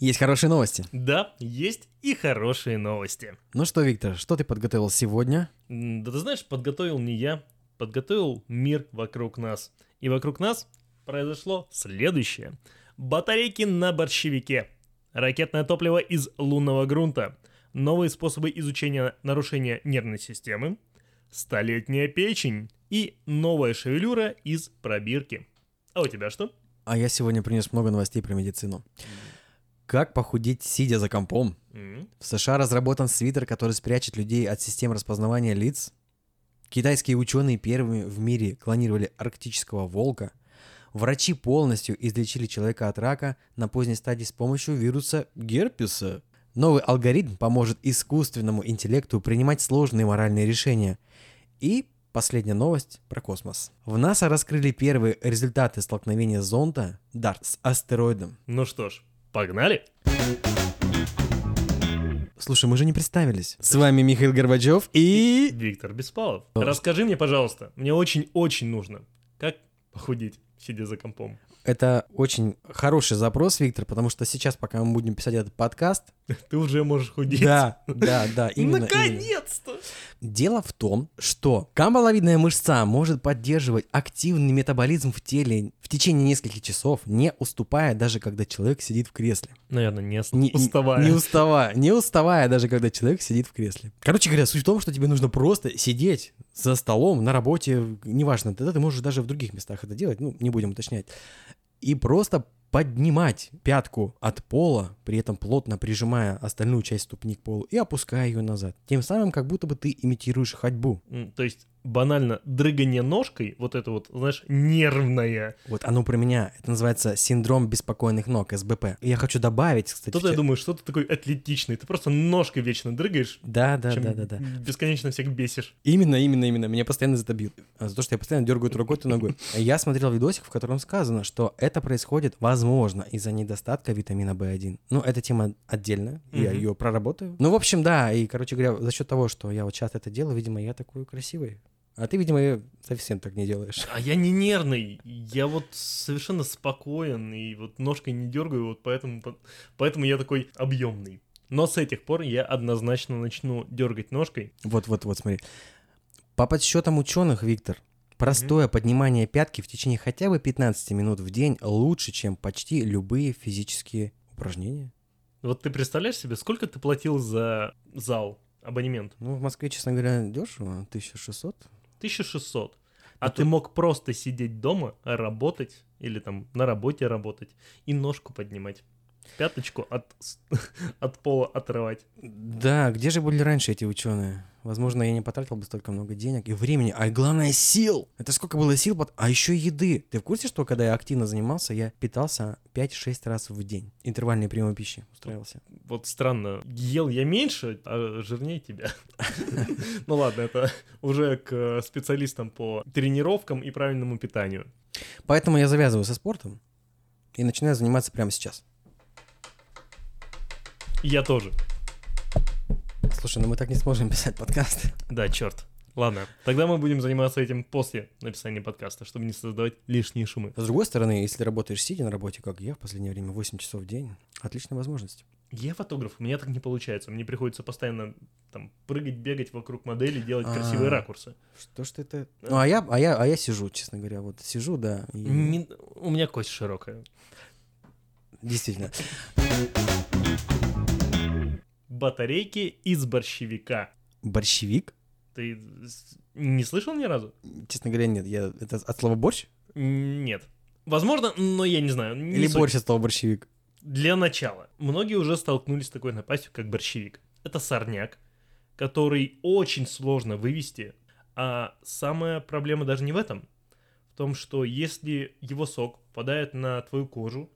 Есть хорошие новости. Да, есть и хорошие новости. Ну что, Виктор, что ты подготовил сегодня? Да ты знаешь, подготовил не я, подготовил мир вокруг нас. И вокруг нас произошло следующее. Батарейки на борщевике, ракетное топливо из лунного грунта, новые способы изучения нарушения нервной системы, столетняя печень и новая шевелюра из пробирки. А у тебя что? А я сегодня принес много новостей про медицину. Как похудеть, сидя за компом? М, В США разработан свитер, который спрячет людей от систем распознавания лиц. Китайские ученые первыми в мире клонировали арктического волка. Врачи полностью излечили человека от рака на поздней стадии с помощью вируса герпеса. Новый алгоритм поможет искусственному интеллекту принимать сложные моральные решения. И последняя новость про космос. В НАСА раскрыли первые результаты столкновения зонда DART с астероидом. Ну что ж, погнали! Слушай, мы же не представились. С вами Михаил Горбачев и... Виктор Беспалов. Расскажи мне, пожалуйста, мне очень-очень нужно, как похудеть, сидя за компом. Это очень хороший запрос, Виктор, потому что сейчас, пока мы будем писать этот подкаст... Ты уже можешь худеть. Да, да, да, именно. Наконец-то! Дело в том, что камбаловидная мышца может поддерживать активный метаболизм в теле в течение нескольких часов, не уступая даже когда человек сидит в кресле. Наверное, не, Не, уставая. Не уставая. Не уставая даже когда человек сидит в кресле. Короче говоря, суть в том, что тебе нужно просто сидеть за столом, на работе, неважно, тогда ты можешь даже в других местах это делать, ну, не будем уточнять. И просто поднимать пятку от пола, при этом плотно прижимая остальную часть ступни к полу и опуская ее назад. Тем самым, как будто бы ты имитируешь ходьбу. То есть, банально, дрыгание ножкой, вот это вот, знаешь, нервное. Вот оно про меня. Это называется синдром беспокойных ног, СБП. И я хочу добавить, кстати... Тут в я думаю, что ты такой атлетичный, ты просто ножкой вечно дрыгаешь, Да, да, чем да, да, да. бесконечно всех бесишь. Именно, именно, именно. Меня постоянно за это бьют. А За то, что я постоянно дергаю рукой, то ногой. Я смотрел видосик, в котором сказано, что это происходит, возможно, из-за недостатка витамина В1. Ну, эта тема отдельная, я ее проработаю. Ну, в общем, да, и, короче говоря, за счет того, что я вот часто это делаю, видимо, я такой красивый. А ты, видимо, совсем так не делаешь. А я не нервный, я вот совершенно спокоен, и вот ножкой не дергаю, вот поэтому, поэтому я такой объемный. Но с этих пор я однозначно начну дергать ножкой. Вот-вот-вот, смотри. По подсчетам ученых, Виктор, простое поднимание пятки в течение хотя бы 15 минут в день лучше, чем почти любые физические упражнения. Вот ты представляешь себе, сколько ты платил за зал, абонемент? Ну, в Москве, честно говоря, дешево, 1600. 1600. А Это- ты мог просто сидеть дома, работать, или там на работе работать, и ножку поднимать. Пяточку от, от пола отрывать. Да, где же были раньше эти ученые? Возможно, я не потратил бы столько много денег и времени, а главное сил. Это сколько было сил, пот- а еще еды. Ты в курсе, что когда я активно занимался, я питался 5-6 раз в день. Интервальные приемы пищи устраивался. Вот странно, ел я меньше, а жирнее тебя. Ну ладно, это уже к специалистам по тренировкам и правильному питанию. Поэтому я завязываю со спортом и начинаю заниматься прямо сейчас. Я тоже. Слушай, ну мы так не сможем писать подкаст. Да, черт. Ладно, тогда мы будем заниматься этим после написания подкаста, чтобы не создавать лишние шумы. С другой стороны, если работаешь сидя на работе, как я в последнее время, 8 часов в день, отличная возможность. Я фотограф, у меня так не получается. Мне приходится постоянно там прыгать, бегать вокруг модели, делать красивые А. ракурсы. Что ж ты это... Ну, а я, а, я, а я сижу, честно говоря, вот сижу, да. и- Не- у меня кость широкая. Действительно. Батарейки из борщевика. Борщевик? Ты не слышал ни разу? Честно говоря, нет. Я... Это от слова борщ? Нет. Возможно, но я не знаю. не Или суть. борщ от слова борщевик? Для начала. Многие уже столкнулись с такой напастью, как борщевик. Это сорняк, который очень сложно вывести. А самая проблема даже не в этом. В том, что если его сок попадает на твою кожу,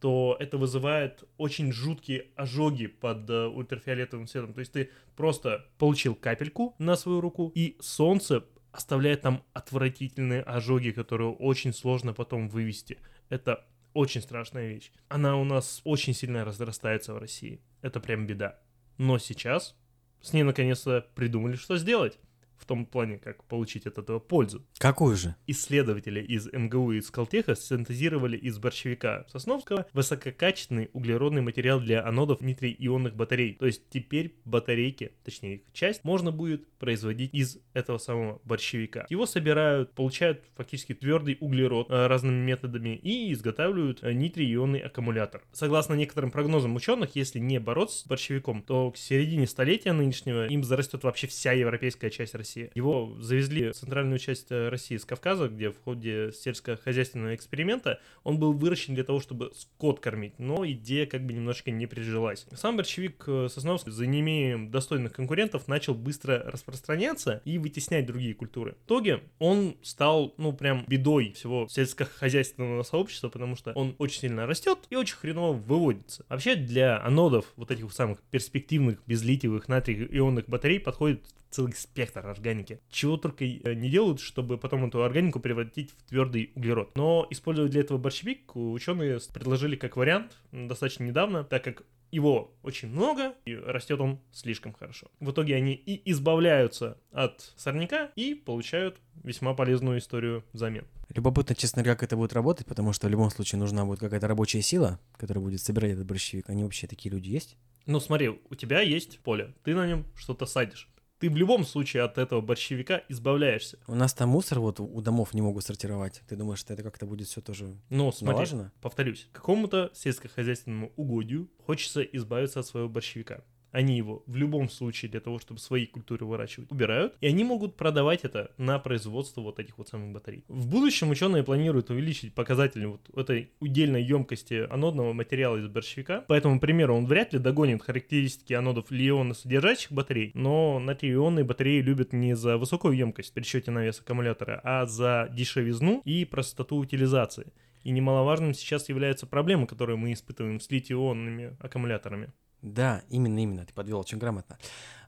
то это вызывает очень жуткие ожоги под э, ультрафиолетовым светом. То есть ты просто получил капельку на свою руку, и солнце оставляет там отвратительные ожоги, которые очень сложно потом вывести. Это очень страшная вещь. Она у нас очень сильно разрастается в России. Это прям беда. Но сейчас с ней наконец-то придумали, что сделать. В том плане, как получить от этого пользу. Какую же? Исследователи из МГУ и из Скалтеха синтезировали из борщевика Сосновского высококачественный углеродный материал для анодов нитрий-ионных батарей. То есть теперь батарейки, точнее их часть, можно будет производить из этого самого борщевика. Его собирают, получают фактически твердый углерод э, разными методами и изготавливают э, нитрий-ионный аккумулятор. Согласно некоторым прогнозам ученых, если не бороться с борщевиком, то к середине столетия нынешнего им зарастет вообще вся европейская часть России. Его завезли в центральную часть э, России с Кавказа, где в ходе сельскохозяйственного эксперимента он был выращен для того, чтобы скот кормить, но идея как бы немножечко не прижилась. Сам борщевик Сосновский за неимением достойных конкурентов начал быстро распространяться и вытеснять другие культуры. В итоге он стал, ну, прям бедой всего сельскохозяйственного сообщества, потому что он очень сильно растет и очень хреново выводится. Вообще для анодов вот этих самых перспективных безлитиевых натрий-ионных батарей подходит целый спектр органики. Чего только э, не делают, чтобы потом эту органику превратить в твердый углерод. Но использовать для этого борщевик ученые предложили как вариант достаточно недавно, так как его очень много, и растет он слишком хорошо. В итоге они и избавляются от сорняка и получают весьма полезную историю взамен. Любопытно, честно говоря, как это будет работать, потому что в любом случае нужна будет какая-то рабочая сила, которая будет собирать этот борщевик. Они вообще такие люди есть? Ну смотри, у тебя есть поле, ты на нем что-то садишь ты в любом случае от этого борщевика избавляешься. У нас там мусор вот у домов не могут сортировать. Ты думаешь, что это как-то будет все тоже Ну, смотри, налажено? повторюсь, какому-то сельскохозяйственному угодью хочется избавиться от своего борщевика они его в любом случае для того, чтобы свои культуры выращивать, убирают, и они могут продавать это на производство вот этих вот самых батарей. В будущем ученые планируют увеличить показатели вот этой удельной емкости анодного материала из борщевика. По этому примеру он вряд ли догонит характеристики анодов лиона содержащих батарей, но натрий-ионные батареи любят не за высокую емкость при счете на вес аккумулятора, а за дешевизну и простоту утилизации. И немаловажным сейчас является проблема, которую мы испытываем с литий-ионными аккумуляторами. Да, именно, именно, ты подвел очень грамотно.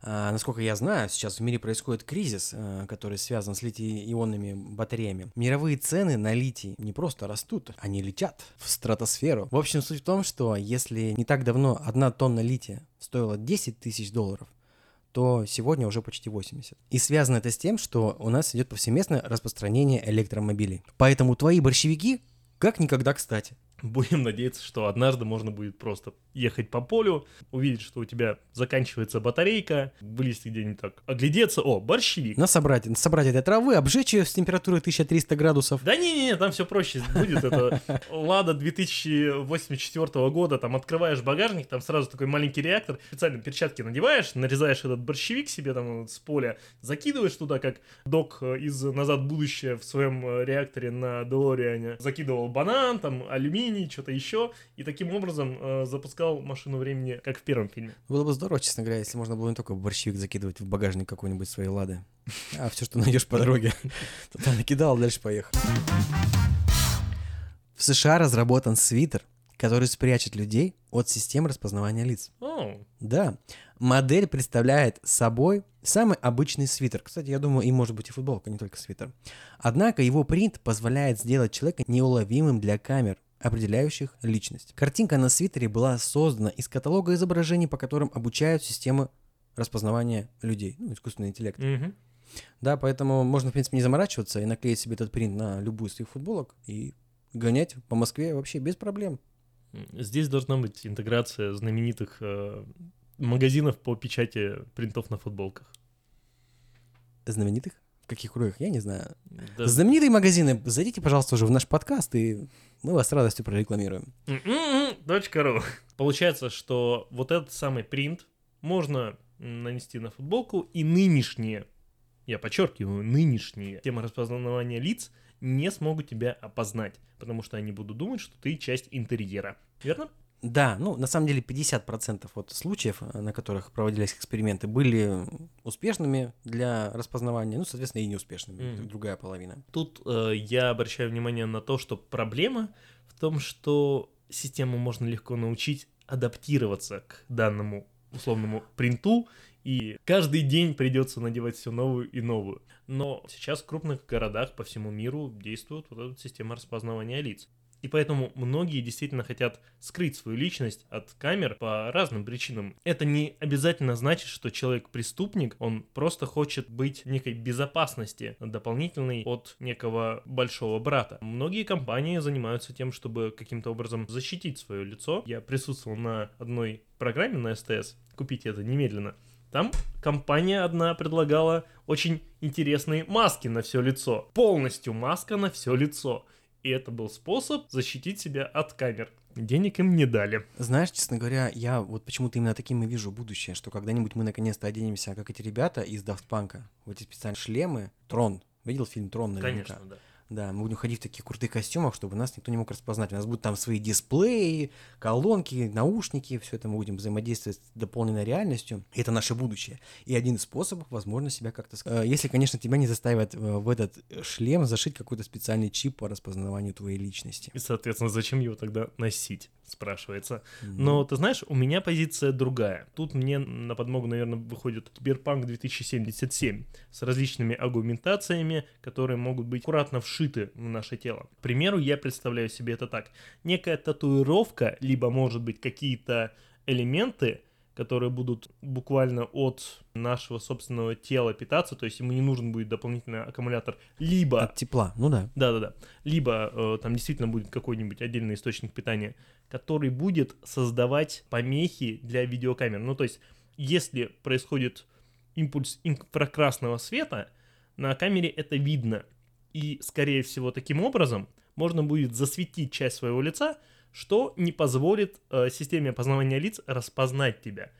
А, насколько я знаю, сейчас в мире происходит кризис, а, который связан с литий-ионными батареями. Мировые цены на литий не просто растут, они летят в стратосферу. В общем, суть в том, что если не так давно одна тонна лития стоила 10 тысяч долларов, то сегодня уже почти 80. И связано это с тем, что у нас идет повсеместное распространение электромобилей. Поэтому твои борщевики как никогда кстати. Будем надеяться, что однажды можно будет просто ехать по полю, увидеть, что у тебя заканчивается батарейка, вылезти где-нибудь так, оглядеться, о, борщевик. На собрать, собрать этой травы, обжечь ее с температурой 1300 градусов. Да не-не-не, там все проще будет. Это Лада 2084 года, там открываешь багажник, там сразу такой маленький реактор, специально перчатки надеваешь, нарезаешь этот борщевик себе там с поля, закидываешь туда, как док из «Назад в будущее» в своем э, реакторе на Делориане закидывал банан, там алюминий, что-то еще, и таким образом э, запускал машину времени, как в первом фильме. Было бы здорово, честно говоря, если можно было не только борщевик закидывать в багажник какой-нибудь своей лады, а все, что найдешь по дороге, там накидал, дальше поехал. В США разработан свитер, который спрячет людей от системы распознавания лиц. Oh. Да. Модель представляет собой самый обычный свитер. Кстати, я думаю, и может быть и футболка, не только свитер. Однако его принт позволяет сделать человека неуловимым для камер, определяющих личность. Картинка на свитере была создана из каталога изображений, по которым обучают системы распознавания людей, ну, искусственный интеллект. Mm-hmm. Да, поэтому можно, в принципе, не заморачиваться и наклеить себе этот принт на любую из своих футболок и гонять по Москве вообще без проблем. Здесь должна быть интеграция знаменитых э, магазинов по печати принтов на футболках. Знаменитых? Каких кругах, я не знаю. Да. Знаменитые магазины, зайдите, пожалуйста, уже в наш подкаст, и мы вас с радостью прорекламируем. Точка ру. Получается, что вот этот самый принт можно нанести на футболку, и нынешние, я подчеркиваю, нынешние темы распознавания лиц не смогут тебя опознать, потому что они будут думать, что ты часть интерьера. Верно? Да, ну, на самом деле 50% вот случаев, э, на которых проводились эксперименты, были успешными для распознавания, ну, соответственно, и неуспешными, mm. другая половина. Тут э, я обращаю внимание на то, что проблема в том, что систему можно легко научить адаптироваться к данному условному принту, и каждый день придется надевать все новую и новую. Но сейчас в крупных городах по всему миру действует вот эта система распознавания лиц. И поэтому многие действительно хотят скрыть свою личность от камер по разным причинам. Это не обязательно значит, что человек преступник, он просто хочет быть некой безопасности дополнительной от некого большого брата. Многие компании занимаются тем, чтобы каким-то образом защитить свое лицо. Я присутствовал на одной программе на СТС, купите это немедленно. Там компания одна предлагала очень интересные маски на все лицо. Полностью маска на все лицо. И это был способ защитить себя от камер. Денег им не дали. Знаешь, честно говоря, я вот почему-то именно таким и вижу будущее, что когда-нибудь мы наконец-то оденемся, как эти ребята из Daft Punk, в эти специальные шлемы. Трон. Видел фильм Трон наверняка? Конечно, да. Да, мы будем ходить в таких крутых костюмах, чтобы нас никто не мог распознать. У нас будут там свои дисплеи, колонки, наушники, все это мы будем взаимодействовать с дополненной реальностью. Это наше будущее. И один из способов, возможно, себя как-то... э, Если, конечно, тебя не заставят э, в этот шлем зашить какой-то специальный чип по распознаванию твоей личности. И, соответственно, зачем его тогда носить, спрашивается. Но, ты знаешь, у меня позиция другая. Тут мне на подмогу, наверное, выходит Киберпанк 2077 с различными аргументациями, которые могут быть аккуратно вшиты в наше тело. К примеру, я представляю себе это так. Некая татуировка, либо, может быть, какие-то элементы, которые будут буквально от нашего собственного тела питаться, то есть ему не нужен будет дополнительный аккумулятор, либо От тепла, ну да. да-да-да. Либо э, там действительно будет какой-нибудь отдельный источник питания, который будет создавать помехи для видеокамер. Ну, то есть, если происходит импульс инфракрасного света, на камере это видно. И, скорее всего, таким образом можно будет засветить часть своего лица, что не позволит э, системе опознавания лиц распознать тебя.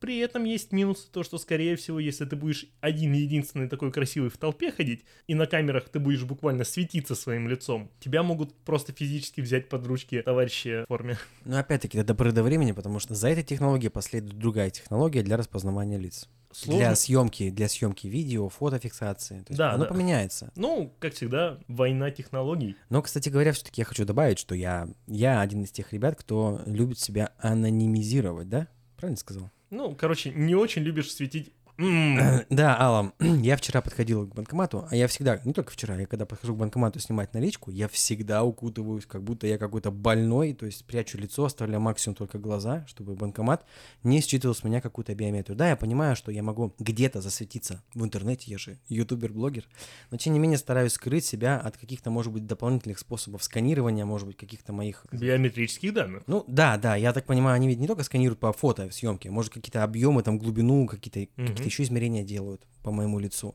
При этом есть минус то, что, скорее всего, если ты будешь один единственный такой красивый в толпе ходить, и на камерах ты будешь буквально светиться своим лицом, тебя могут просто физически взять под ручки товарищи в форме. Но опять-таки до поры до времени, потому что за этой технологией последует другая технология для распознавания лиц. Сложно. Для съемки, для съемки видео, фотофиксации. То есть Да, оно да. поменяется. Ну, как всегда, война технологий. Но, кстати говоря, все-таки я хочу добавить, что я, я один из тех ребят, кто любит себя анонимизировать, да? Правильно сказал? Ну, короче, не очень любишь светить... Да, Алла, я вчера подходил к банкомату, а я всегда, не только вчера, я когда подхожу к банкомату снимать наличку, я всегда укутываюсь, как будто я какой-то больной, то есть прячу лицо, оставляю максимум только глаза, чтобы банкомат не считывал с меня какую-то биометрию. Да, я понимаю, что я могу где-то засветиться в интернете, я же ютубер-блогер, но тем не менее стараюсь скрыть себя от каких-то, может быть, дополнительных способов сканирования, может быть, каких-то моих Биометрических данных. ну да, да, я так понимаю, они ведь не только сканируют по фото съемке, может какие-то объемы, там глубину, какие-то какие еще измерения делают по моему лицу.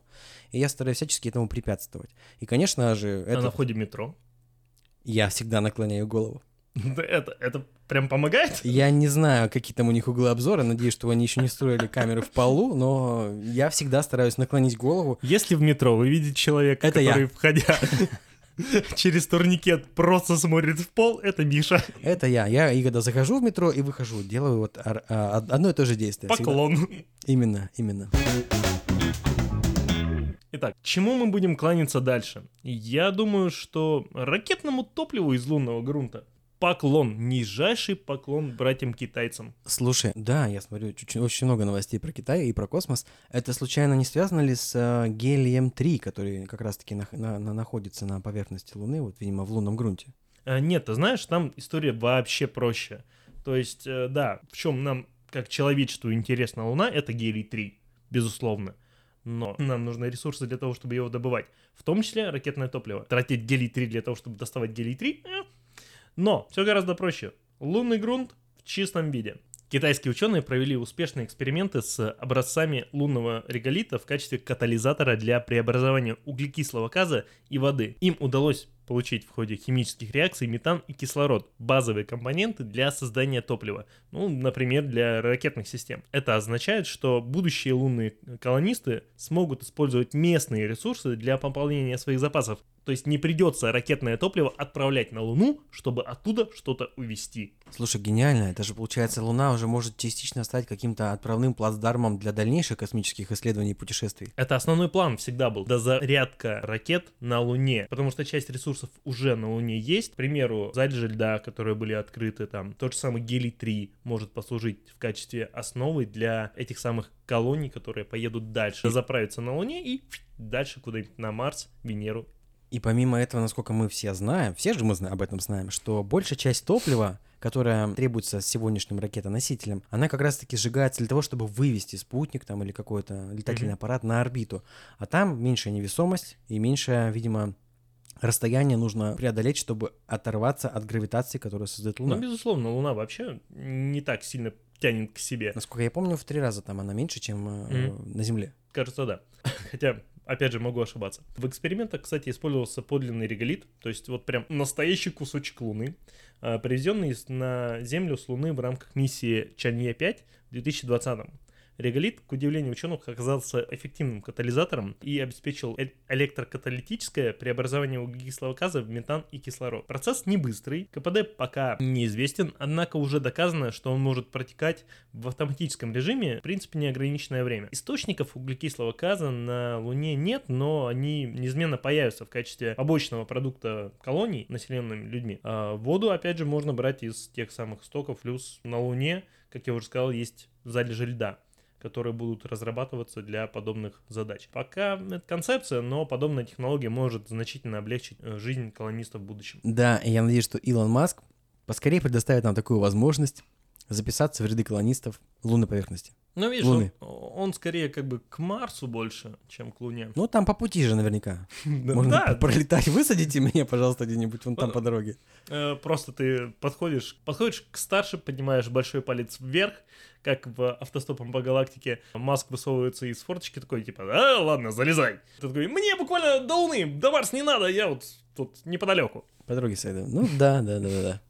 И я стараюсь всячески этому препятствовать. И, конечно же, А это на входе метро. я всегда наклоняю голову. Да Это, это прям помогает? Я не знаю, какие там у них углы обзора, надеюсь, что они еще не строили камеры в полу, но я всегда стараюсь наклонить голову. Если в метро вы видите человека, Это я. который, входя через турникет, просто смотрит в пол, это Миша. Это я. Я и когда захожу в метро и выхожу, делаю вот ар- а, одно и то же действие. всегда. Поклон. Именно, именно. Итак, чему мы будем кланяться дальше? Я думаю, что ракетному топливу из лунного грунта. Поклон, нижайший поклон братьям-китайцам. Слушай, да, я смотрю чуть- очень много новостей про Китай и про космос. Это случайно не связано ли с э, гелием-3, который как раз-таки нах- на- на- находится на поверхности Луны, вот, видимо, в лунном грунте? А, Нет, ты знаешь, там история вообще проще. То есть, э, да, в чем нам, как человечеству, интересна Луна, это гелий-3, безусловно. Но нам нужны ресурсы для того, чтобы его добывать. В том числе ракетное топливо. Тратить гелий-3 для того, чтобы доставать гелий-3? э. Но все гораздо проще. Лунный грунт в чистом виде. Китайские ученые провели успешные эксперименты с образцами лунного реголита в качестве катализатора для преобразования углекислого газа и воды. Им удалось получить в ходе химических реакций метан и кислород, базовые компоненты для создания топлива, ну, например, для ракетных систем. Это означает, что будущие лунные колонисты смогут использовать местные ресурсы для пополнения своих запасов. То есть не придется ракетное топливо отправлять на Луну, чтобы оттуда что-то увезти. Слушай, гениально. Это же, получается, Луна уже может частично стать каким-то отправным плацдармом для дальнейших космических исследований и путешествий. Это основной план всегда был. Дозарядка ракет на Луне. Потому что часть ресурсов уже на Луне есть. К примеру, залежи льда, которые были открыты там. Тот же самый гелий-3 может послужить в качестве основы для этих самых колоний, которые поедут дальше. Заправиться на Луне и дальше куда-нибудь на Марс, Венеру И помимо этого, насколько мы все знаем, все же мы об этом знаем, что большая часть топлива, которая требуется сегодняшним ракетоносителем, она как раз-таки сжигается для того, чтобы вывести спутник там или какой-то летательный аппарат на орбиту. А там меньшая невесомость и меньшее, видимо, расстояние нужно преодолеть, чтобы оторваться от гравитации, которую создает Луна. Ну, безусловно, Луна вообще не так сильно тянет к себе. Насколько я помню, в три раза там она меньше, чем э, на Земле. Кажется, да. Хотя, опять же, могу ошибаться. В экспериментах, кстати, использовался подлинный реголит, то есть вот прям настоящий кусочек Луны, а, привезенный на Землю с Луны в рамках миссии Чанье-5 в 2020 Реголит, к удивлению ученых, оказался эффективным катализатором и обеспечил э- электрокаталитическое преобразование углекислого газа в метан и кислород. Процесс не быстрый, КПД пока неизвестен, однако уже доказано, что он может протекать в автоматическом режиме, в принципе, неограниченное время. Источников углекислого газа на Луне нет, но они неизменно появятся в качестве побочного продукта колоний, населенными людьми. А воду, опять же, можно брать из тех самых стоков, плюс на Луне, как я уже сказал, есть залежи льда которые будут разрабатываться для подобных задач. Пока это концепция, но подобная технология может значительно облегчить э, жизнь колонистов в будущем. Да, я надеюсь, что Илон Маск поскорее предоставит нам такую возможность записаться в ряды колонистов лунной поверхности. Ну, видишь, Луны. он, он скорее как бы к Марсу больше, чем к Луне. Ну, там по пути же наверняка. Можно пролетать. Высадите меня, пожалуйста, где-нибудь вон там по дороге. Э, Просто ты подходишь, подходишь к старше, поднимаешь большой палец вверх, как в автостопом по галактике. Маск высовывается из форточки такой, типа, а, ладно, залезай. Ты такой, мне буквально до Луны, до Марса не надо, я вот тут неподалеку. По дороге сойду. Ну, да, да, да, да.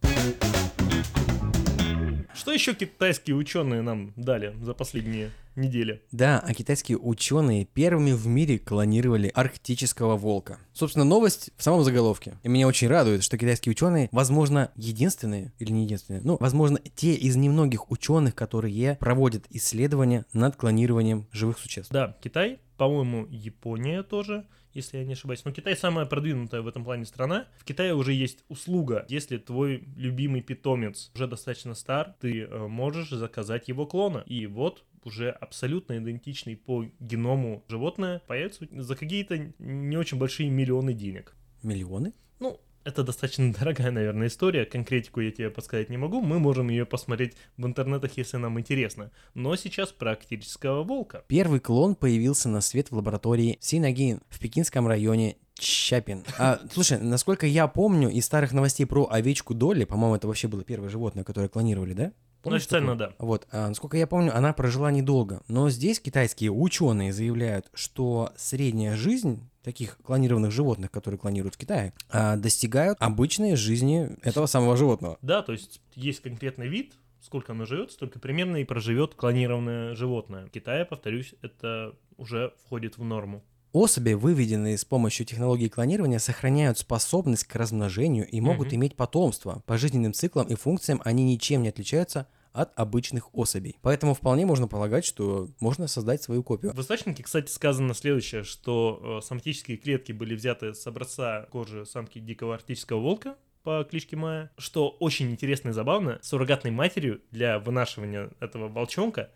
Что еще китайские ученые нам дали за последние недели? Да, а китайские ученые первыми в мире клонировали арктического волка. Собственно, новость в самом заголовке. И меня очень радует, что китайские ученые, возможно, единственные или не единственные, ну, возможно, те из немногих ученых, которые проводят исследования над клонированием живых существ. Да, Китай, по-моему, Япония тоже, если я не ошибаюсь. Но Китай самая продвинутая в этом плане страна. В Китае уже есть услуга. Если твой любимый питомец уже достаточно стар, ты э, можешь заказать его клона. И вот уже абсолютно идентичный по геному животное появится за какие-то не очень большие миллионы денег. Миллионы? Ну, это достаточно дорогая, наверное, история. Конкретику я тебе подсказать не могу. Мы можем ее посмотреть в интернетах, если нам интересно. Но сейчас про арктического волка. Первый клон появился на свет в лаборатории Синагин в пекинском районе Чапин. А, слушай, насколько я помню из старых новостей про овечку Долли, по-моему, это вообще было первое животное, которое клонировали, да? Ну, Помнишь официально, такое? да. Вот, а, насколько я помню, она прожила недолго. Но здесь китайские ученые заявляют, что средняя жизнь таких клонированных животных, которые клонируют в Китае, а, достигают обычной жизни этого самого животного. Да, то есть есть конкретный вид, сколько оно живет, столько примерно и проживет клонированное животное. В Китае, повторюсь, это уже входит в норму. Особи, выведенные с помощью технологии клонирования, сохраняют способность к размножению и могут Мгм. иметь потомство. По жизненным циклам и функциям они ничем не отличаются от обычных особей. Поэтому вполне можно полагать, что можно создать свою копию. В источнике, кстати, сказано следующее, что э, соматические клетки были взяты с образца кожи самки дикого арктического волка по кличке Майя, что очень интересно и забавно, суррогатной матерью для вынашивания этого волчонка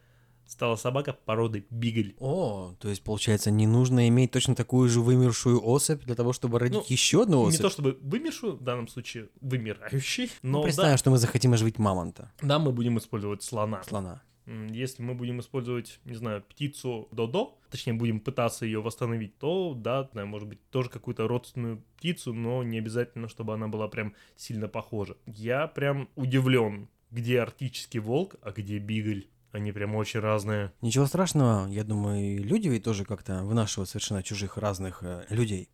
стала собака породы Бигль. О, то есть, получается, не нужно иметь точно такую же вымершую особь для того, чтобы родить Ну, еще одну особь? Не то чтобы вымершую, в данном случае вымирающий, Ну, но представим, да, что мы захотим оживить мамонта, да, мы будем использовать слона. слона. Если мы будем использовать, не знаю, птицу Додо, точнее, будем пытаться ее восстановить, то, да, знаю, может быть, тоже какую-то родственную птицу, но не обязательно, чтобы она была прям сильно похожа. Я прям удивлен, где арктический волк, а где бигль. Они прям очень разные. Ничего страшного, я думаю, люди ведь тоже как-то вынашивают совершенно чужих разных э, людей.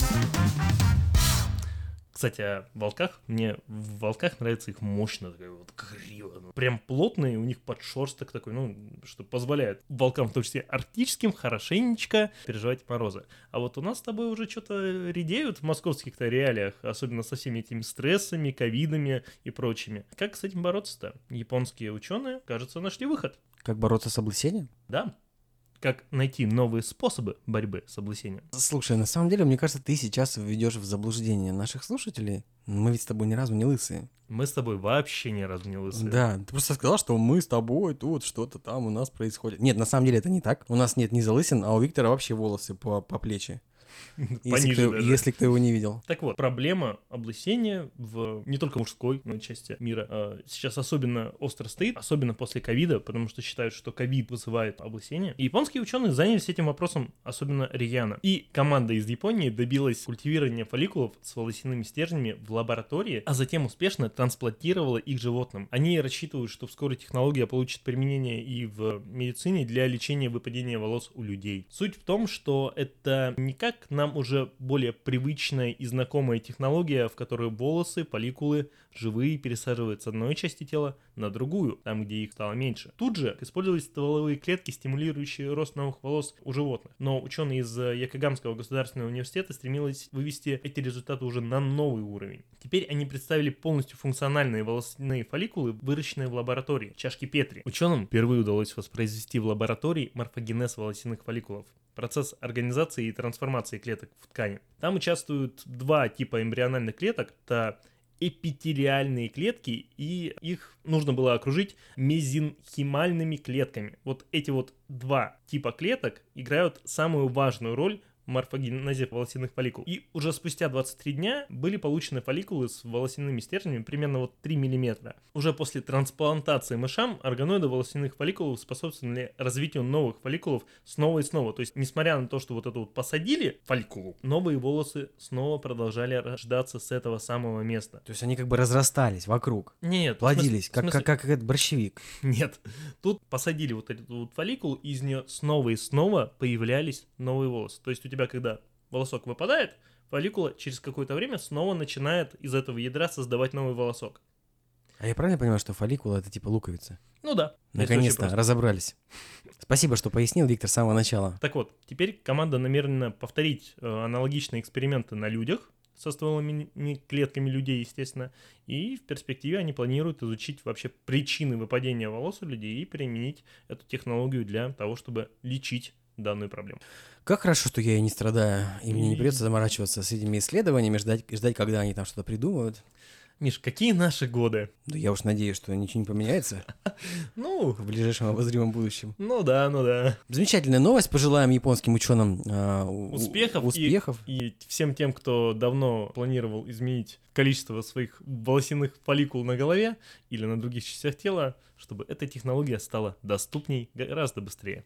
Кстати, о волках. Мне в волках нравится их мощно, такая вот грива. ну, Прям плотные, у них подшерсток такой, ну, что позволяет волкам, в том числе арктическим, хорошенечко переживать морозы. А вот у нас с тобой уже что-то редеют в московских-то реалиях, особенно со всеми этими стрессами, ковидами и прочими. Как с этим бороться-то? Японские ученые, кажется, нашли выход. Как бороться с облысением? Да. Как найти новые способы борьбы с облысением. Слушай, на самом деле, мне кажется, ты сейчас введешь в заблуждение наших слушателей. Мы ведь с тобой ни разу не лысые. Мы с тобой вообще ни разу не лысые. Да, ты просто сказал, что мы с тобой тут что-то там у нас происходит. Нет, на самом деле это не так. У нас нет ни залысин, а у Виктора вообще волосы по, по плечи. Если кто, если кто его не видел. Так вот, проблема облысения в не только мужской но и части мира а, сейчас особенно остро стоит, особенно после ковида, потому что считают, что ковид вызывает облысение. И японские ученые занялись этим вопросом особенно рьяно. И команда из Японии добилась культивирования фолликулов с волосяными стержнями в лаборатории, а затем успешно трансплантировала их животным. Они рассчитывают, что вскоре технология получит применение и в медицине для лечения выпадения волос у людей. Суть в том, что это не как нам уже более привычная и знакомая технология, в которой волосы, фолликулы живые пересаживают с одной части тела на другую, там, где их стало меньше. Тут же использовались стволовые клетки, стимулирующие рост новых волос у животных. Но ученые из э, Якогамского государственного университета стремились вывести эти результаты уже на новый уровень. Теперь они представили полностью функциональные волосяные фолликулы, выращенные в лаборатории, чашки Петри. Ученым впервые удалось воспроизвести в лаборатории морфогенез волосяных фолликулов процесс организации и трансформации клеток в ткани. Там участвуют два типа эмбриональных клеток. Это эпителиальные клетки, и их нужно было окружить мезенхимальными клетками. Вот эти вот два типа клеток играют самую важную роль морфогенезе волосяных фолликул. И уже спустя 23 дня были получены фолликулы с волосяными стержнями примерно вот 3 мм. Уже после трансплантации мышам органоиды волосяных фолликулов способствовали развитию новых фолликулов снова и снова. То есть, несмотря на то, что вот это вот посадили фолликулу, новые волосы снова продолжали рождаться с этого самого места. То есть они как бы разрастались вокруг, Нет, плодились, как, смысле- как, как этот борщевик. Нет, тут посадили вот эту вот фолликулу, и из нее снова и снова появлялись новые волосы. То есть у тебя, когда волосок выпадает, фолликула через какое-то время снова начинает из этого ядра создавать новый волосок. А я правильно понимаю, что фолликула это типа луковица? Ну да. Наконец-то разобрались. Спасибо, что пояснил, Виктор, с самого начала. Так вот, теперь команда намерена повторить э, аналогичные эксперименты на людях со стволовыми клетками людей, естественно, и в перспективе они планируют изучить вообще причины выпадения волос у людей и применить эту технологию для того, чтобы лечить данную проблему. Как хорошо, что я и не страдаю, и мне не придется заморачиваться с этими исследованиями, ждать, ждать, когда они там что-то придумают. Миш, какие наши годы? Да я уж надеюсь, что ничего не поменяется Ну, в ближайшем обозримом будущем. ну да, ну да. Замечательная новость. Пожелаем японским ученым а, Успехов, и- успехов. И, всем тем, кто давно планировал изменить количество своих волосяных фолликул на голове или на других частях тела, чтобы эта технология стала доступней гораздо быстрее.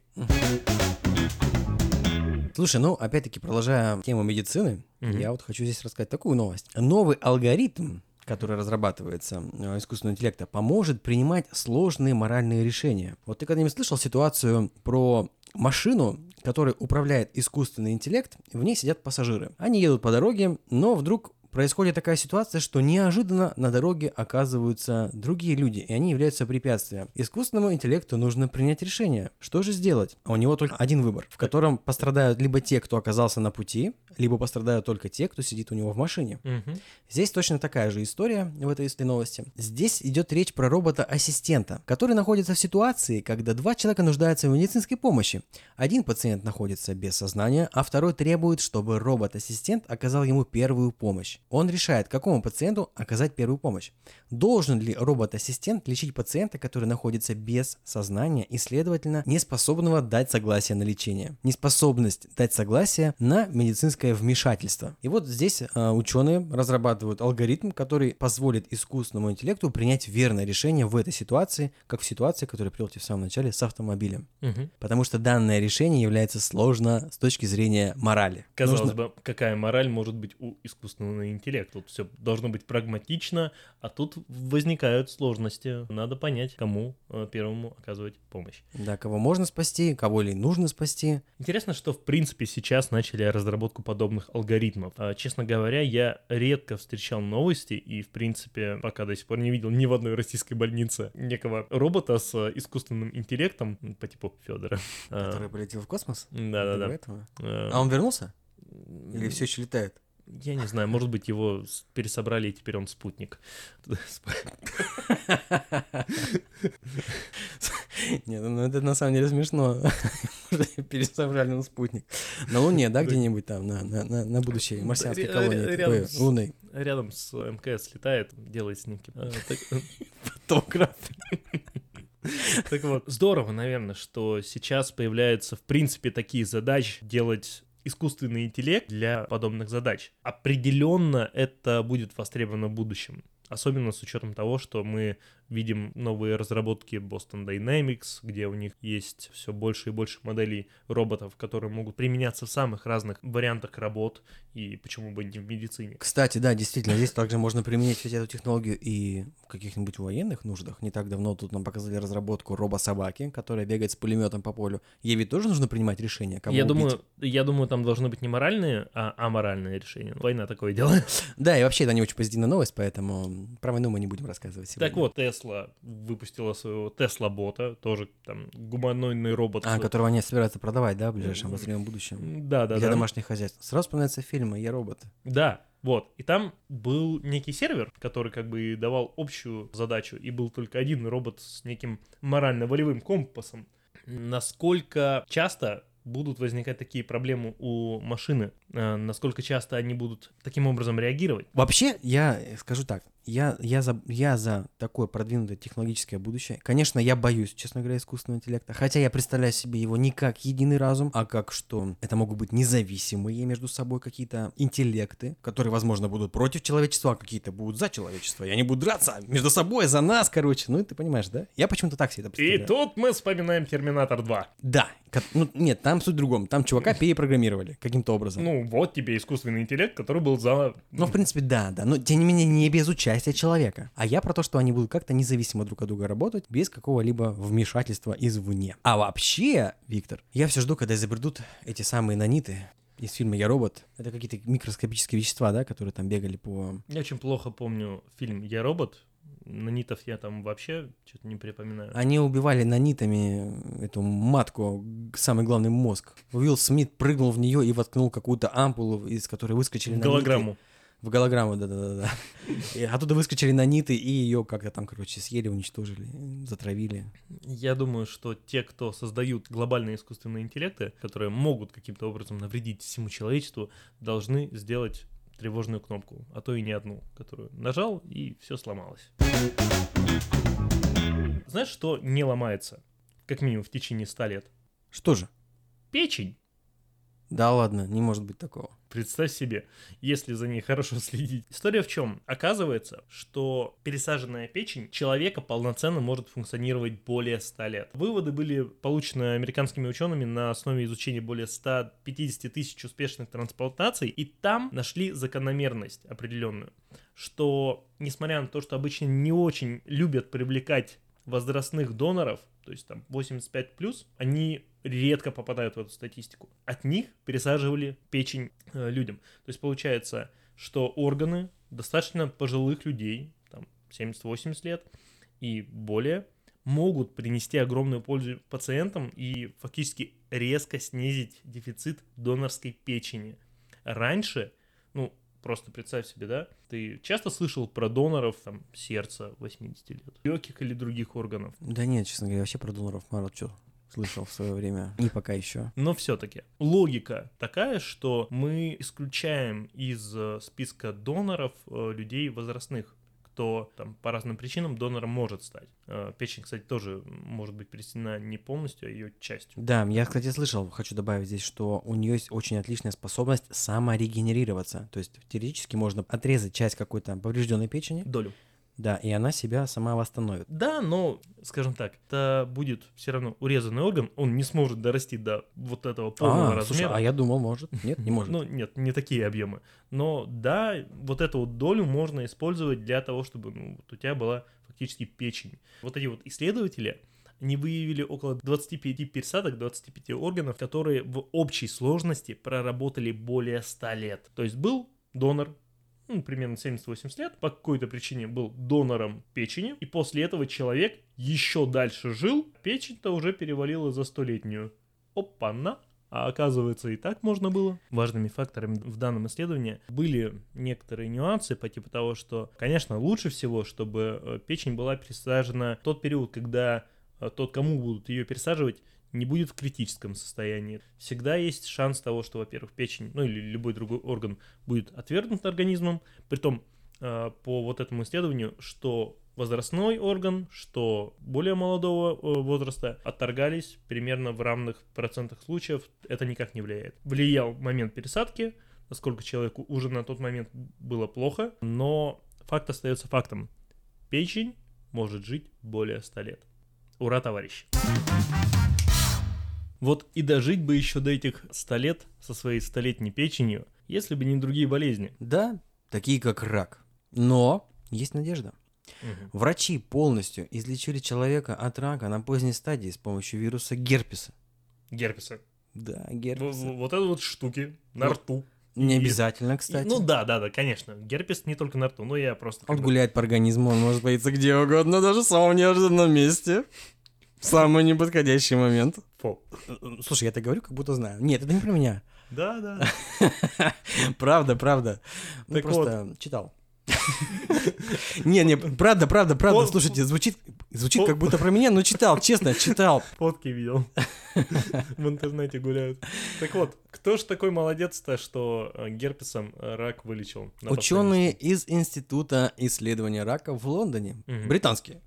Слушай, ну, опять-таки, продолжая тему медицины, Мгм. я вот хочу здесь рассказать такую новость. Новый алгоритм, который разрабатывается э, искусственного интеллекта, поможет принимать сложные моральные решения. Вот ты когда-нибудь слышал ситуацию про машину, которой управляет искусственный интеллект, в ней сидят пассажиры. Они едут по дороге, но вдруг происходит такая ситуация, что неожиданно на дороге оказываются другие люди, и они являются препятствием. Искусственному интеллекту нужно принять решение, что же сделать. А у него только один выбор, в котором пострадают либо те, кто оказался на пути, либо пострадают только те, кто сидит у него в машине. Мгм. Здесь точно такая же история в этой новости. Здесь идет речь про робота-ассистента, который находится в ситуации, когда два человека нуждаются в медицинской помощи. Один пациент находится без сознания, а второй требует, чтобы робот-ассистент оказал ему первую помощь. Он решает, какому пациенту оказать первую помощь. Должен ли робот-ассистент лечить пациента, который находится без сознания и, следовательно, не способного дать согласие на лечение? Неспособность дать согласие на медицинское вмешательство. И вот здесь э, ученые разрабатывают алгоритм, который позволит искусственному интеллекту принять верное решение в этой ситуации, как в ситуации, которую привел в самом начале, с автомобилем. Мгм. Потому что данное решение является сложно с точки зрения морали. Казалось Нужно- бы, какая мораль может быть у искусственного интеллекта? Тут все должно быть прагматично, а тут возникают сложности. Надо понять, кому э, первому оказывать помощь. Да, кого можно спасти, кого ли нужно спасти. Интересно, что в принципе сейчас начали разработку подобных алгоритмов. А, Честно говоря, я редко встречал новости и в принципе пока до сих пор не видел ни в одной российской больнице некого робота с э, искусственным интеллектом по типу Федора. Который полетел в космос? Да-да-да. Э, А он вернулся? Или все еще летает? Я не знаю, может быть, его пересобрали, и теперь он спутник. Нет, ну это на самом деле смешно. Пересобрали на спутник. На Луне, да, где-нибудь там, на, на, на, будущей марсианской колонии. такой, рядом с- лунной. Рядом с МКС летает, делает снимки. Так- Фотограф. Так вот, здорово, наверное, что сейчас появляются, в принципе, такие задачи делать искусственный интеллект для подобных задач. Определенно это будет востребовано в будущем. Особенно с учетом того, что мы видим новые разработки Boston Dynamics, где у них есть все больше и больше моделей роботов, которые могут применяться в самых разных вариантах работ, и почему бы не в медицине. Кстати, да, действительно, здесь также можно применить эту технологию и в каких-нибудь военных нуждах. Не так давно тут нам показали разработку робособаки, которая бегает с пулеметом по полю. Ей ведь тоже нужно принимать решение, кого я убить. думаю, я думаю, там должны быть не моральные, а аморальные решения. Война такое дело. Да, и вообще это не очень позитивная новость, поэтому про войну мы не будем рассказывать сегодня. Так вот, Тесла выпустила своего Тесла-бота, тоже там гуманоидный робот. А, которого они собираются продавать, да, в ближайшем обозримом будущем? Да, да, Для да. домашних хозяйств. Сразу вспоминаются фильмы «Я робот». Да, вот. И там был некий сервер, который как бы давал общую задачу, и был только один робот с неким морально-волевым компасом. Насколько часто будут возникать такие проблемы у машины, э, насколько часто они будут таким образом реагировать. Вообще, я скажу так, я, я, за, я за такое продвинутое технологическое будущее. Конечно, я боюсь, честно говоря, искусственного интеллекта, хотя я представляю себе его не как единый разум, а как что это могут быть независимые между собой какие-то интеллекты, которые, возможно, будут против человечества, а какие-то будут за человечество, и они будут драться между собой, за нас, короче. Ну, ты понимаешь, да? Я почему-то так себе это И представляю. тут мы вспоминаем Терминатор 2. Да. Ну, нет, там суть в другом. Там чувака перепрограммировали каким-то образом. Ну, вот тебе искусственный интеллект, который был за... Ну, в принципе, да, да. Но, тем не менее, не без участия человека. А я про то, что они будут как-то независимо друг от друга работать, без какого-либо вмешательства извне. А вообще, Виктор, я все жду, когда изобретут эти самые наниты из фильма «Я робот». Это какие-то микроскопические вещества, да, которые там бегали по... Я очень плохо помню фильм «Я робот». Нанитов я там вообще что-то не припоминаю. Они убивали нанитами эту матку, самый главный мозг. Уилл Смит прыгнул в нее и воткнул какую-то ампулу, из которой выскочили наниты. Голограмму. В голограмму, да-да-да. Оттуда выскочили наниты и ее как-то там, короче, съели, уничтожили, затравили. Я думаю, что те, кто создают глобальные искусственные интеллекты, которые могут каким-то образом навредить всему человечеству, должны сделать тревожную кнопку, а то и не одну, которую нажал, и все сломалось. Знаешь, что не ломается? Как минимум в течение 100 лет. Что же? Печень. Да ладно, не может быть такого. Представь себе, если за ней хорошо следить. История в чем? Оказывается, что пересаженная печень человека полноценно может функционировать более 100 лет. Выводы были получены американскими учеными на основе изучения более 150 тысяч успешных трансплантаций, и там нашли закономерность определенную, что несмотря на то, что обычно не очень любят привлекать возрастных доноров, то есть там 85 плюс, они редко попадают в эту статистику. От них пересаживали печень э, людям. То есть получается, что органы достаточно пожилых людей, там 70-80 лет и более, могут принести огромную пользу пациентам и фактически резко снизить дефицит донорской печени. Раньше, ну, просто представь себе, да, ты часто слышал про доноров там сердца 80 лет, легких или других органов. Да нет, честно говоря, вообще про доноров мало что слышал в свое время. Не пока еще. Но все-таки логика такая, что мы исключаем из э, списка доноров э, людей возрастных кто там по разным причинам донором может стать. Э, Печень, кстати, тоже может быть перенесена не полностью, а ее частью. Да, я, кстати, слышал, хочу добавить здесь, что у нее есть очень отличная способность саморегенерироваться. То есть теоретически можно отрезать часть какой-то поврежденной печени, Долю. Да, и она себя сама восстановит. Да, но, скажем так, это будет все равно урезанный орган, он не сможет дорасти до вот этого полного а, размера. слушай, а я думал, может. Нет, не может. Ну, нет, не такие объемы. Но да, вот эту вот долю можно использовать для того, чтобы ну, вот у тебя была фактически печень. Вот эти вот исследователи, они выявили около 25 пересадок, 25 органов, которые в общей сложности проработали более 100 лет. То есть был донор, ну, примерно 70-80 лет, по какой-то причине был донором печени, и после этого человек еще дальше жил, печень-то уже перевалила за столетнюю. Опа-на! А оказывается, и так можно было. Важными факторами в данном исследовании были некоторые нюансы по типу того, что, конечно, лучше всего, чтобы э, печень была пересажена в тот период, когда э, тот, кому будут ее пересаживать, не будет в критическом состоянии. Всегда есть шанс того, что, во-первых, печень, ну или любой другой орган будет отвергнут организмом. Притом, э, по вот этому исследованию, что возрастной орган, что более молодого э, возраста отторгались примерно в равных процентах случаев. Это никак не влияет. Влиял момент пересадки, насколько человеку уже на тот момент было плохо, но факт остается фактом. Печень может жить более 100 лет. Ура, товарищи! Вот и дожить бы еще до этих 100 лет со своей столетней печенью, если бы не другие болезни. Да, такие как рак. Но есть надежда. Мгм. Врачи полностью излечили человека от рака на поздней стадии с помощью вируса герпеса. Герпеса. Да, в- Вот это вот штуки на Ну, рту. Не и- обязательно, И- кстати. Ну да, да, да, конечно. Герпес не только на рту, но я просто... Он гуляет по организму, он может появиться где угодно, даже в самом неожиданном месте. Самый неподходящий момент. Фу. Слушай, я это говорю, как будто знаю. Нет, это не про меня. Да, да. Правда, правда. Ну, Так просто читал. Не, не, правда, правда, правда. Слушайте, звучит, звучит как будто про меня, но читал, честно, читал. Фотки видел. В интернете гуляют. Так вот, кто ж такой молодец-то, что э, герпесом э, рак вылечил? Ученые из Института исследования рака в Лондоне. Британские.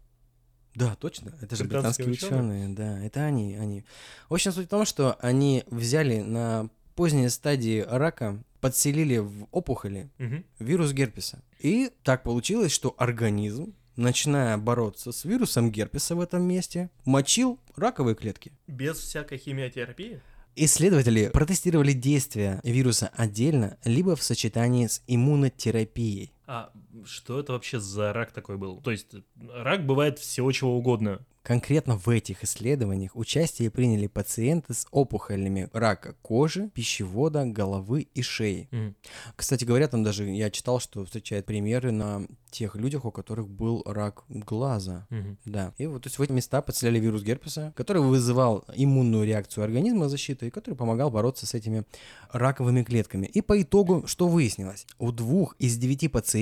Да, точно. Это же Британские британские ученые? ученые. Да, это они, они. В общем, суть в том, что они взяли на поздней стадии рака, подселили в опухоли Мгм. вирус герпеса. И так получилось, что организм, начиная бороться с вирусом герпеса в этом месте, мочил раковые клетки. Без всякой химиотерапии? Исследователи протестировали действие вируса отдельно, либо в сочетании с иммунотерапией. А что это вообще за рак такой был? То есть рак бывает всего чего угодно. Конкретно в этих исследованиях участие приняли пациенты с опухолями рака кожи, пищевода, головы и шеи. Мгм. Кстати говоря, там даже я читал, что встречают примеры на тех людях, у которых был рак глаза. Мгм. Да. И вот то есть в эти места подселяли вирус герпеса, который вызывал иммунную реакцию организма защиты, и который помогал бороться с этими раковыми клетками. И по итогу, что выяснилось? У двух из девяти пациентов,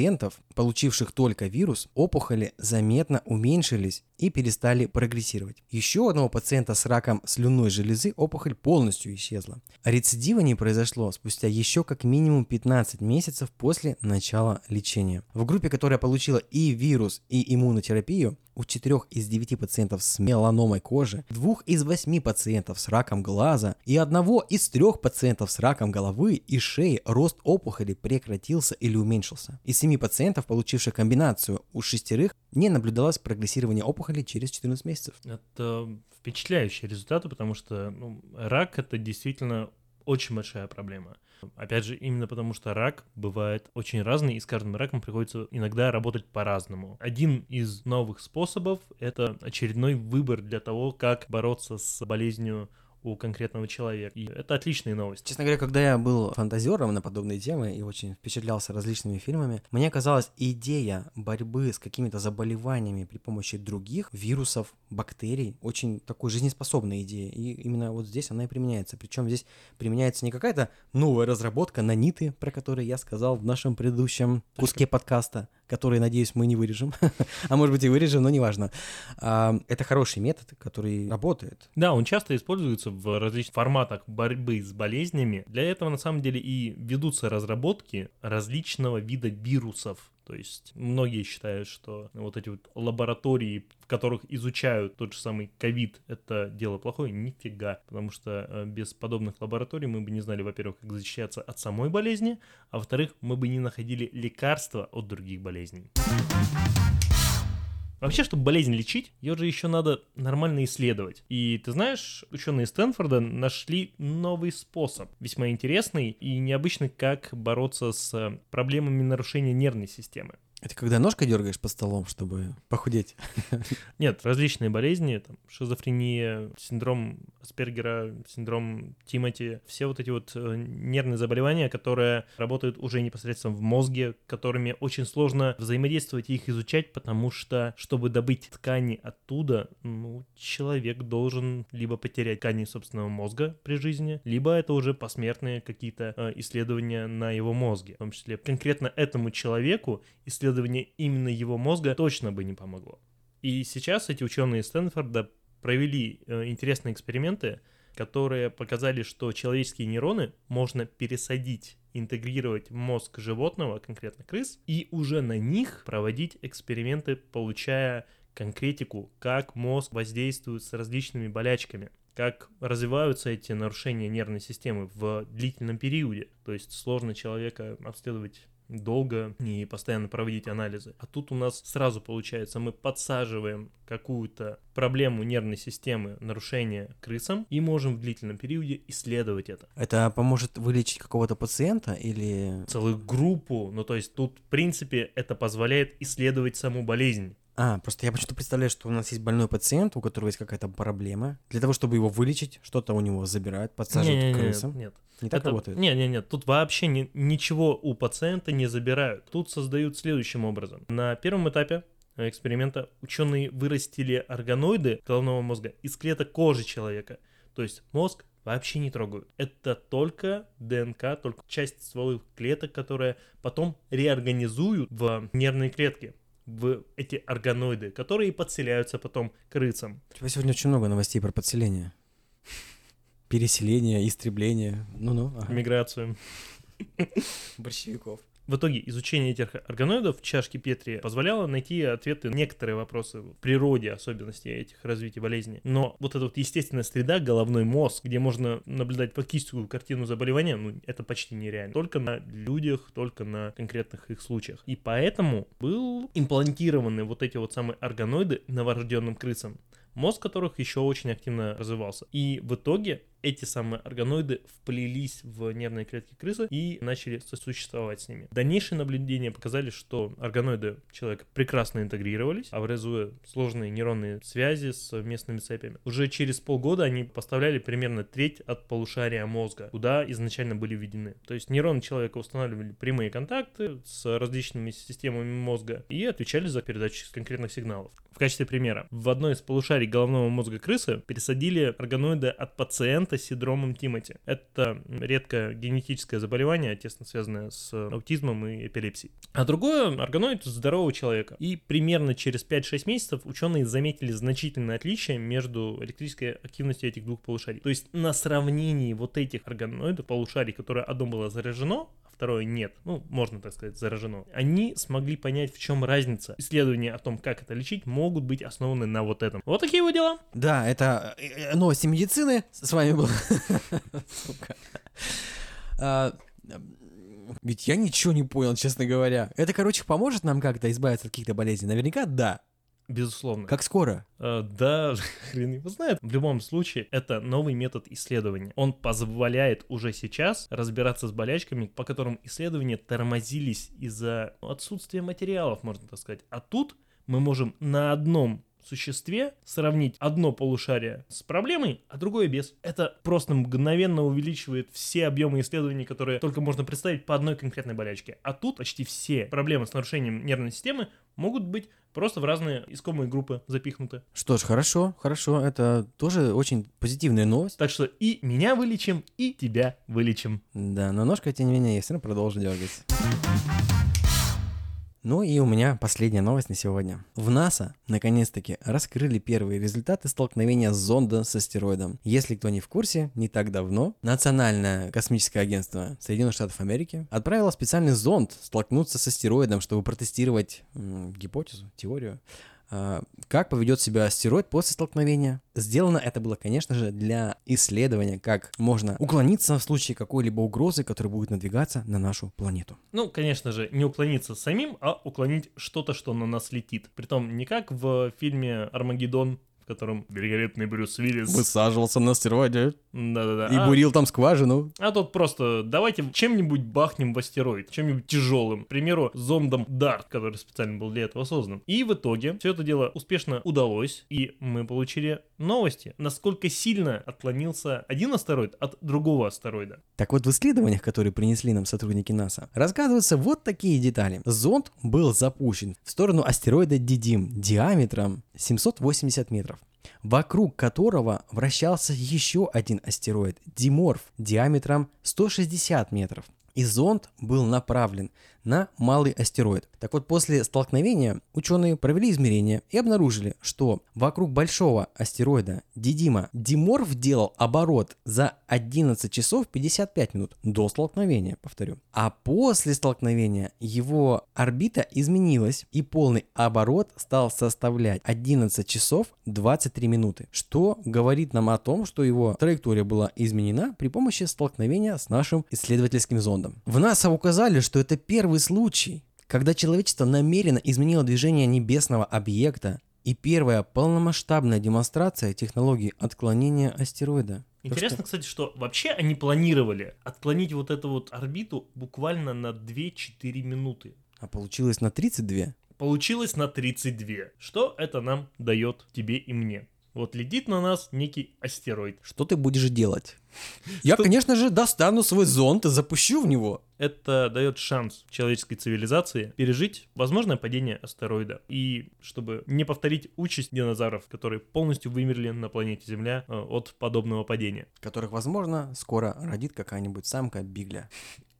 получивших только вирус, опухоли заметно уменьшились и перестали прогрессировать. Еще у одного пациента с раком слюнной железы опухоль полностью исчезла. Рецидива не произошло спустя еще как минимум 15 месяцев после начала лечения. В группе, которая получила и вирус, и иммунотерапию, у четырех из девяти пациентов с меланомой кожи, двух из восьми пациентов с раком глаза и одного из трех пациентов с раком головы и шеи рост опухоли прекратился или уменьшился. Из семи пациентов, получивших комбинацию, у шестерых не наблюдалось прогрессирование опухоли через 14 месяцев. Это впечатляющие результаты, потому что ну, рак это действительно очень большая проблема. Опять же, именно потому что рак бывает очень разный, и с каждым раком приходится иногда работать по-разному. Один из новых способов — это очередной выбор для того, как бороться с болезнью у конкретного человека. И это отличные новости. Честно говоря, когда я был фантазером на подобные темы и очень впечатлялся различными фильмами, мне казалось, идея борьбы с какими-то заболеваниями при помощи других вирусов, бактерий, очень такой жизнеспособной идеей. И именно вот здесь она и применяется. Причем здесь применяется не какая-то новая разработка наниты, про которые я сказал в нашем предыдущем куске подкаста, который, надеюсь, мы не вырежем. а может быть и вырежем, но неважно. А, это хороший метод, который работает. Да, он часто используется в различных форматах борьбы с болезнями. Для этого на самом деле и ведутся разработки различного вида вирусов. То есть многие считают, что вот эти вот лаборатории, в которых изучают тот же самый ковид, это дело плохое. Нифига. Потому что э, без подобных лабораторий мы бы не знали, во-первых, как защищаться от самой болезни, а во-вторых, мы бы не находили лекарства от других болезней. Вообще, чтобы болезнь лечить, ее же еще надо нормально исследовать. И ты знаешь, ученые Стэнфорда нашли новый способ, весьма интересный и необычный, как бороться с проблемами нарушения нервной системы. Это когда ножкой дергаешь по столом, чтобы похудеть. Нет, различные болезни, там, шизофрения, синдром Аспергера, синдром Тимати, все вот эти вот э, нервные заболевания, которые работают уже непосредственно в мозге, которыми очень сложно взаимодействовать и их изучать, потому что, чтобы добыть ткани оттуда, ну, человек должен либо потерять ткани собственного мозга при жизни, либо это уже посмертные какие-то э, исследования на его мозге. В том числе конкретно этому человеку исследование именно его мозга точно бы не помогло. И сейчас эти ученые из Стэнфорда провели э, интересные эксперименты, которые показали, что человеческие нейроны можно пересадить интегрировать в мозг животного, конкретно крыс, и уже на них проводить эксперименты, получая конкретику, как мозг воздействует с различными болячками как развиваются эти нарушения нервной системы в длительном периоде. То есть сложно человека обследовать долго и постоянно проводить анализы. А тут у нас сразу получается, мы подсаживаем какую-то проблему нервной системы, нарушение крысам, и можем в длительном периоде исследовать это. Это поможет вылечить какого-то пациента или... Целую группу, ну то есть тут в принципе это позволяет исследовать саму болезнь. А, просто я почему-то представляю, что у нас есть больной пациент, у которого есть какая-то проблема. Для того, чтобы его вылечить, что-то у него забирают, подсаживают не, к крысам. Нет, нет. Не так Это- работает? Нет, нет, нет, тут вообще ни- ничего у пациента не забирают. Тут создают следующим образом. На первом этапе эксперимента ученые вырастили органоиды головного мозга из клеток кожи человека. То есть мозг вообще не трогают. Это только ДНК, только часть стволовых клеток, которые потом реорганизуют в нервные клетки в эти органоиды, которые подселяются потом крысам. У тебя сегодня очень много новостей про подселение. Переселение, истребление. Ну-ну, ага. Миграцию. борщевиков. В итоге изучение этих органоидов в чашке Петри позволяло найти ответы на некоторые вопросы в природе особенностей этих развития болезни. Но вот эта вот естественная среда, головной мозг, где можно наблюдать фактическую картину заболевания, ну, это почти нереально. Только на людях, только на конкретных их случаях. И поэтому был имплантированы вот эти вот самые органоиды новорожденным крысам мозг которых еще очень активно развивался. И в итоге эти самые органоиды вплелись в нервные клетки крысы и начали сосуществовать с ними. Дальнейшие наблюдения показали, что органоиды человека прекрасно интегрировались, образуя сложные нейронные связи с местными цепями. Уже через полгода они поставляли примерно треть от полушария мозга, куда изначально были введены. То есть нейроны человека устанавливали прямые контакты с различными системами мозга и отвечали за передачу конкретных сигналов. В качестве примера, в одной из полушарий головного мозга крысы пересадили органоиды от пациента синдромом Тимати. Это редкое генетическое заболевание, тесно связанное с аутизмом и эпилепсией. А другое органоид здорового человека. И примерно через 5-6 месяцев ученые заметили значительное отличие между электрической активностью этих двух полушарий. То есть на сравнении вот этих органоидов, полушарий, которое одно было заражено, а второе нет, ну, можно так сказать, заражено, они смогли понять, в чем разница. Исследования о том, как это лечить, могут быть основаны на вот этом. Вот такие вот дела. Да, это э, э, новости медицины. С вами был... Сука. А, Ведь я ничего не понял, честно говоря. Это, короче, поможет нам как-то избавиться от каких-то болезней? Наверняка да. Безусловно. Как скоро? Э, Да, хрен его знает. В любом случае, это новый метод исследования. Он позволяет уже сейчас разбираться с болячками, по которым исследования тормозились из-за отсутствия материалов, можно так сказать. А тут мы можем на одном существе сравнить одно полушарие с проблемой, а другое без. Это просто мгновенно увеличивает все объемы исследований, которые только можно представить по одной конкретной болячке. А тут почти все проблемы с нарушением нервной системы могут быть просто в разные искомые группы запихнуты. Что ж, хорошо, хорошо. Это тоже очень позитивная новость. Так что и меня вылечим, и тебя вылечим. Да, но ножка, тем не менее, я все равно продолжу дергать. Ну и у меня последняя новость на сегодня. В НАСА наконец-таки раскрыли первые результаты столкновения зонда с астероидом. Если кто не в курсе, не так давно Национальное космическое агентство Соединенных Штатов Америки отправило специальный зонд столкнуться с астероидом, чтобы протестировать м, гипотезу, теорию, как поведет себя астероид после столкновения. Сделано это было, конечно же, для исследования, как можно уклониться в случае какой-либо угрозы, которая будет надвигаться на нашу планету. Ну, конечно же, не уклониться самим, а уклонить что-то, что на нас летит. Притом не как в фильме «Армагеддон», в котором великолепный Брюс Уиллис... Высаживался на астероиде Да-да-да. и А- бурил там скважину. А тут просто давайте чем-нибудь бахнем в астероид, чем-нибудь тяжелым. К примеру, зондом Дарт, который специально был для этого создан. И в итоге все это дело успешно удалось, и мы получили новости, насколько сильно отклонился один астероид от другого астероида. Так вот, в исследованиях, которые принесли нам сотрудники НАСА, рассказываются вот такие детали. Зонд был запущен в сторону астероида Дидим диаметром 780 метров вокруг которого вращался еще один астероид Диморф диаметром 160 метров. И зонд был направлен на малый астероид. Так вот, после столкновения ученые провели измерения и обнаружили, что вокруг большого астероида Дидима Диморф делал оборот за 11 часов 55 минут до столкновения, повторю. А после столкновения его орбита изменилась и полный оборот стал составлять 11 часов 23 минуты, что говорит нам о том, что его траектория была изменена при помощи столкновения с нашим исследовательским зондом. В НАСА указали, что это первый случай, когда человечество намеренно изменило движение небесного объекта и первая полномасштабная демонстрация технологии отклонения астероида. Интересно, что... кстати, что вообще они планировали отклонить вот эту вот орбиту буквально на 2-4 минуты. А получилось на 32? Получилось на 32. Что это нам дает тебе и мне? Вот летит на нас некий астероид. Что ты будешь делать? Я, конечно же, достану свой зонт и запущу в него. Это дает шанс человеческой цивилизации пережить возможное падение астероида. И чтобы не повторить участь динозавров, которые полностью вымерли на планете Земля э, от подобного падения. Которых, возможно, скоро родит какая-нибудь самка Бигля.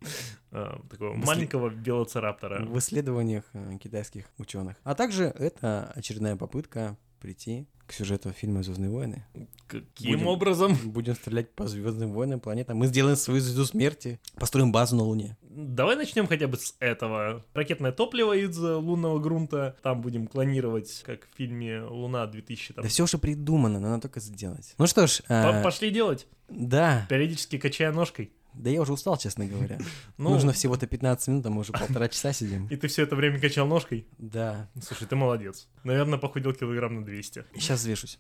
Э, такого маленького велоцираптора. В исследованиях э, китайских ученых. А также это очередная попытка прийти к сюжету фильма Звездные войны. Каким будем, образом? Будем стрелять по Звездным войнам планетам. Мы сделаем свою звезду смерти, построим базу на Луне. Давай начнем хотя бы с этого. Ракетное топливо из лунного грунта. Там будем клонировать, как в фильме Луна 2000. Там... Да все уже придумано, надо только сделать. Ну что ж. А... Пошли делать. Да. Периодически качая ножкой. Да я уже устал, честно говоря. Ну, Нужно всего-то 15 минут, а мы уже полтора часа сидим. И ты все это время качал ножкой? Да. Слушай, ты молодец. Наверное, похудел килограмм на 200. Сейчас взвешусь.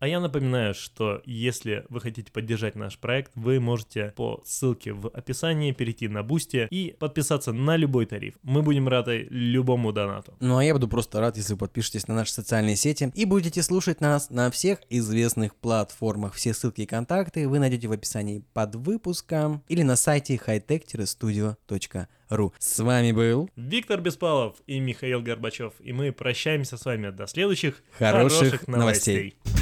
А я напоминаю, что если вы хотите поддержать наш проект, вы можете по ссылке в описании перейти на Бусти и подписаться на любой тариф. Мы будем рады любому донату. Ну а я буду просто рад, если вы подпишетесь на наши социальные сети и будете слушать нас на всех известных платформах. Все ссылки и контакты вы найдете в описании под выпуском или на сайте hightech-studio.ru. С вами был Виктор Беспалов и Михаил Горбачев. И мы прощаемся с вами до следующих хороших, хороших новостей. новостей.